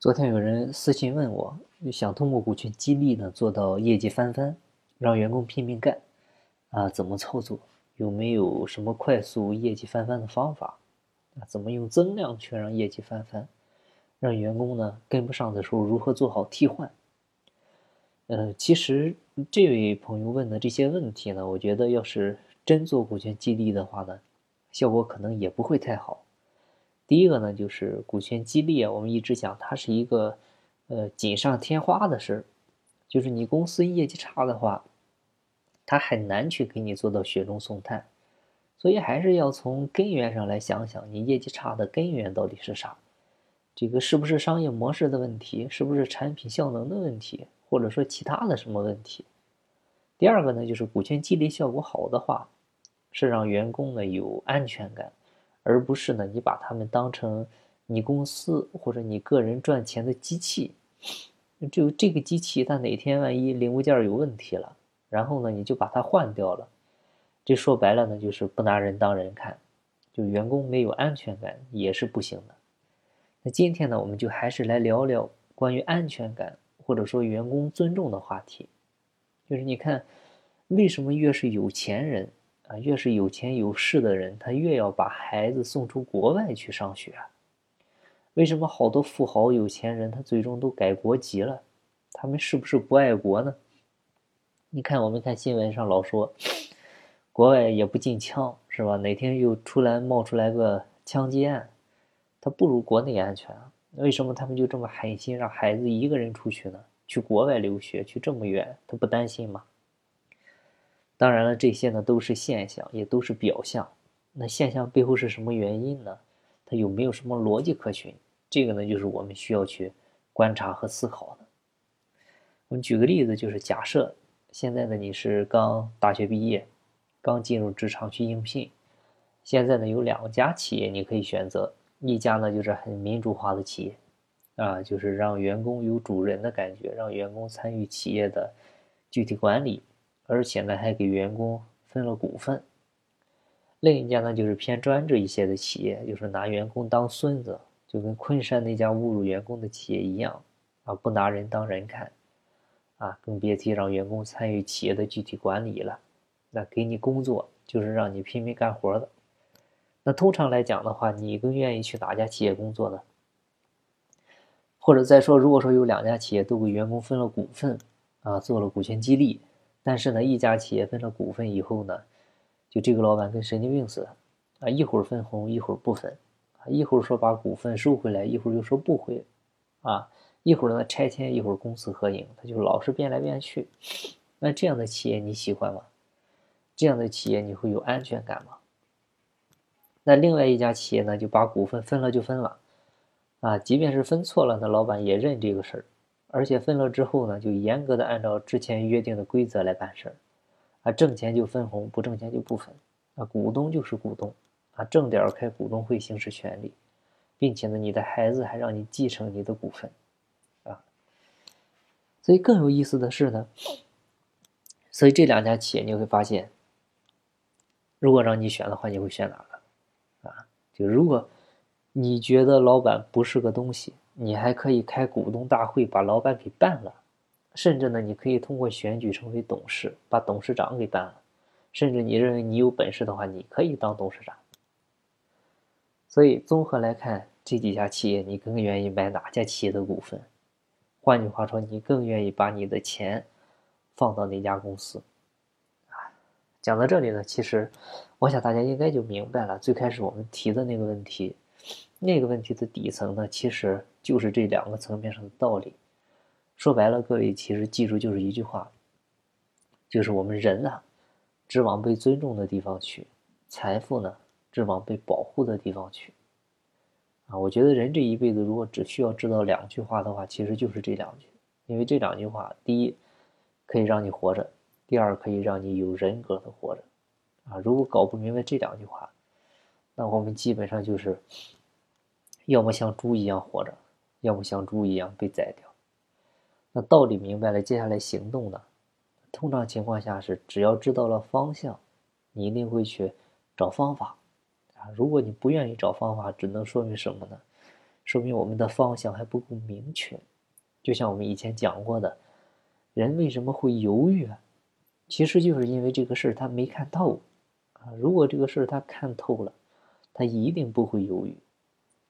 昨天有人私信问我，想通过股权激励呢做到业绩翻番，让员工拼命干，啊，怎么操作？有没有什么快速业绩翻番的方法？啊，怎么用增量去让业绩翻番？让员工呢跟不上的时候如何做好替换？呃，其实这位朋友问的这些问题呢，我觉得要是真做股权激励的话呢，效果可能也不会太好。第一个呢，就是股权激励啊，我们一直讲它是一个，呃，锦上添花的事儿，就是你公司业绩差的话，它很难去给你做到雪中送炭，所以还是要从根源上来想想，你业绩差的根源到底是啥？这个是不是商业模式的问题？是不是产品效能的问题？或者说其他的什么问题？第二个呢，就是股权激励效果好的话，是让员工呢有安全感。而不是呢，你把他们当成你公司或者你个人赚钱的机器，就这个机器，它哪天万一零部件有问题了，然后呢，你就把它换掉了，这说白了呢，就是不拿人当人看，就员工没有安全感也是不行的。那今天呢，我们就还是来聊聊关于安全感或者说员工尊重的话题，就是你看，为什么越是有钱人？啊，越是有钱有势的人，他越要把孩子送出国外去上学。为什么好多富豪有钱人他最终都改国籍了？他们是不是不爱国呢？你看，我们看新闻上老说，国外也不禁枪，是吧？哪天又出来冒出来个枪击案，他不如国内安全？为什么他们就这么狠心让孩子一个人出去呢？去国外留学，去这么远，他不担心吗？当然了，这些呢都是现象，也都是表象。那现象背后是什么原因呢？它有没有什么逻辑可循？这个呢，就是我们需要去观察和思考的。我们举个例子，就是假设现在呢你是刚大学毕业，刚进入职场去应聘，现在呢有两家企业你可以选择，一家呢就是很民主化的企业，啊，就是让员工有主人的感觉，让员工参与企业的具体管理。而且呢，还给员工分了股份。另一家呢，就是偏专制一些的企业，就是拿员工当孙子，就跟昆山那家侮辱员工的企业一样啊，不拿人当人看啊，更别提让员工参与企业的具体管理了。那给你工作就是让你拼命干活的。那通常来讲的话，你更愿意去哪家企业工作呢？或者再说，如果说有两家企业都给员工分了股份啊，做了股权激励。但是呢，一家企业分了股份以后呢，就这个老板跟神经病似的啊，一会儿分红，一会儿不分啊，一会儿说把股份收回来，一会儿又说不回啊，一会儿呢拆迁，一会儿公私合营，他就老是变来变去。那这样的企业你喜欢吗？这样的企业你会有安全感吗？那另外一家企业呢，就把股份分了就分了啊，即便是分错了，那老板也认这个事儿。而且分了之后呢，就严格的按照之前约定的规则来办事儿，啊，挣钱就分红，不挣钱就不分，啊，股东就是股东，啊，正点开股东会行使权利，并且呢，你的孩子还让你继承你的股份，啊，所以更有意思的是呢，所以这两家企业你会发现，如果让你选的话，你会选哪个？啊，就如果你觉得老板不是个东西。你还可以开股东大会把老板给办了，甚至呢，你可以通过选举成为董事，把董事长给办了，甚至你认为你有本事的话，你可以当董事长。所以综合来看，这几家企业你更愿意买哪家企业的股份？换句话说，你更愿意把你的钱放到哪家公司？啊，讲到这里呢，其实我想大家应该就明白了，最开始我们提的那个问题。那个问题的底层呢，其实就是这两个层面上的道理。说白了，各位其实记住就是一句话，就是我们人啊，只往被尊重的地方去；财富呢，只往被保护的地方去。啊，我觉得人这一辈子如果只需要知道两句话的话，其实就是这两句。因为这两句话，第一可以让你活着，第二可以让你有人格的活着。啊，如果搞不明白这两句话，那我们基本上就是。要么像猪一样活着，要么像猪一样被宰掉。那道理明白了，接下来行动呢？通常情况下是，只要知道了方向，你一定会去找方法啊。如果你不愿意找方法，只能说明什么呢？说明我们的方向还不够明确。就像我们以前讲过的，人为什么会犹豫？其实就是因为这个事儿他没看透啊。如果这个事儿他看透了，他一定不会犹豫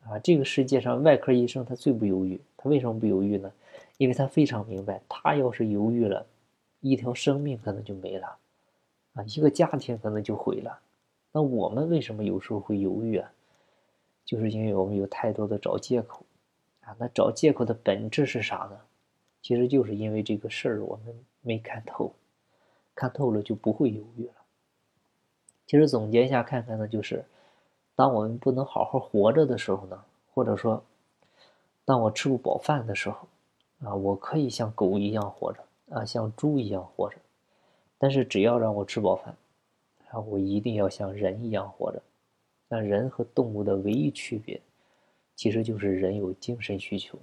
啊。这个世界上外科医生他最不犹豫，他为什么不犹豫呢？因为他非常明白，他要是犹豫了，一条生命可能就没了啊，一个家庭可能就毁了。那我们为什么有时候会犹豫啊？就是因为我们有太多的找借口，啊，那找借口的本质是啥呢？其实就是因为这个事儿我们没看透，看透了就不会犹豫了。其实总结一下看看呢，就是当我们不能好好活着的时候呢，或者说当我吃不饱饭的时候，啊，我可以像狗一样活着，啊，像猪一样活着，但是只要让我吃饱饭，啊，我一定要像人一样活着。那人和动物的唯一区别，其实就是人有精神需求，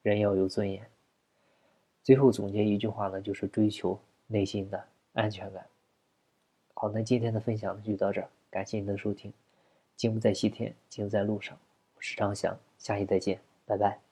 人要有尊严。最后总结一句话呢，就是追求内心的安全感。好，那今天的分享就到这儿，感谢您的收听。经不在西天，经在路上。我是张翔，下期再见，拜拜。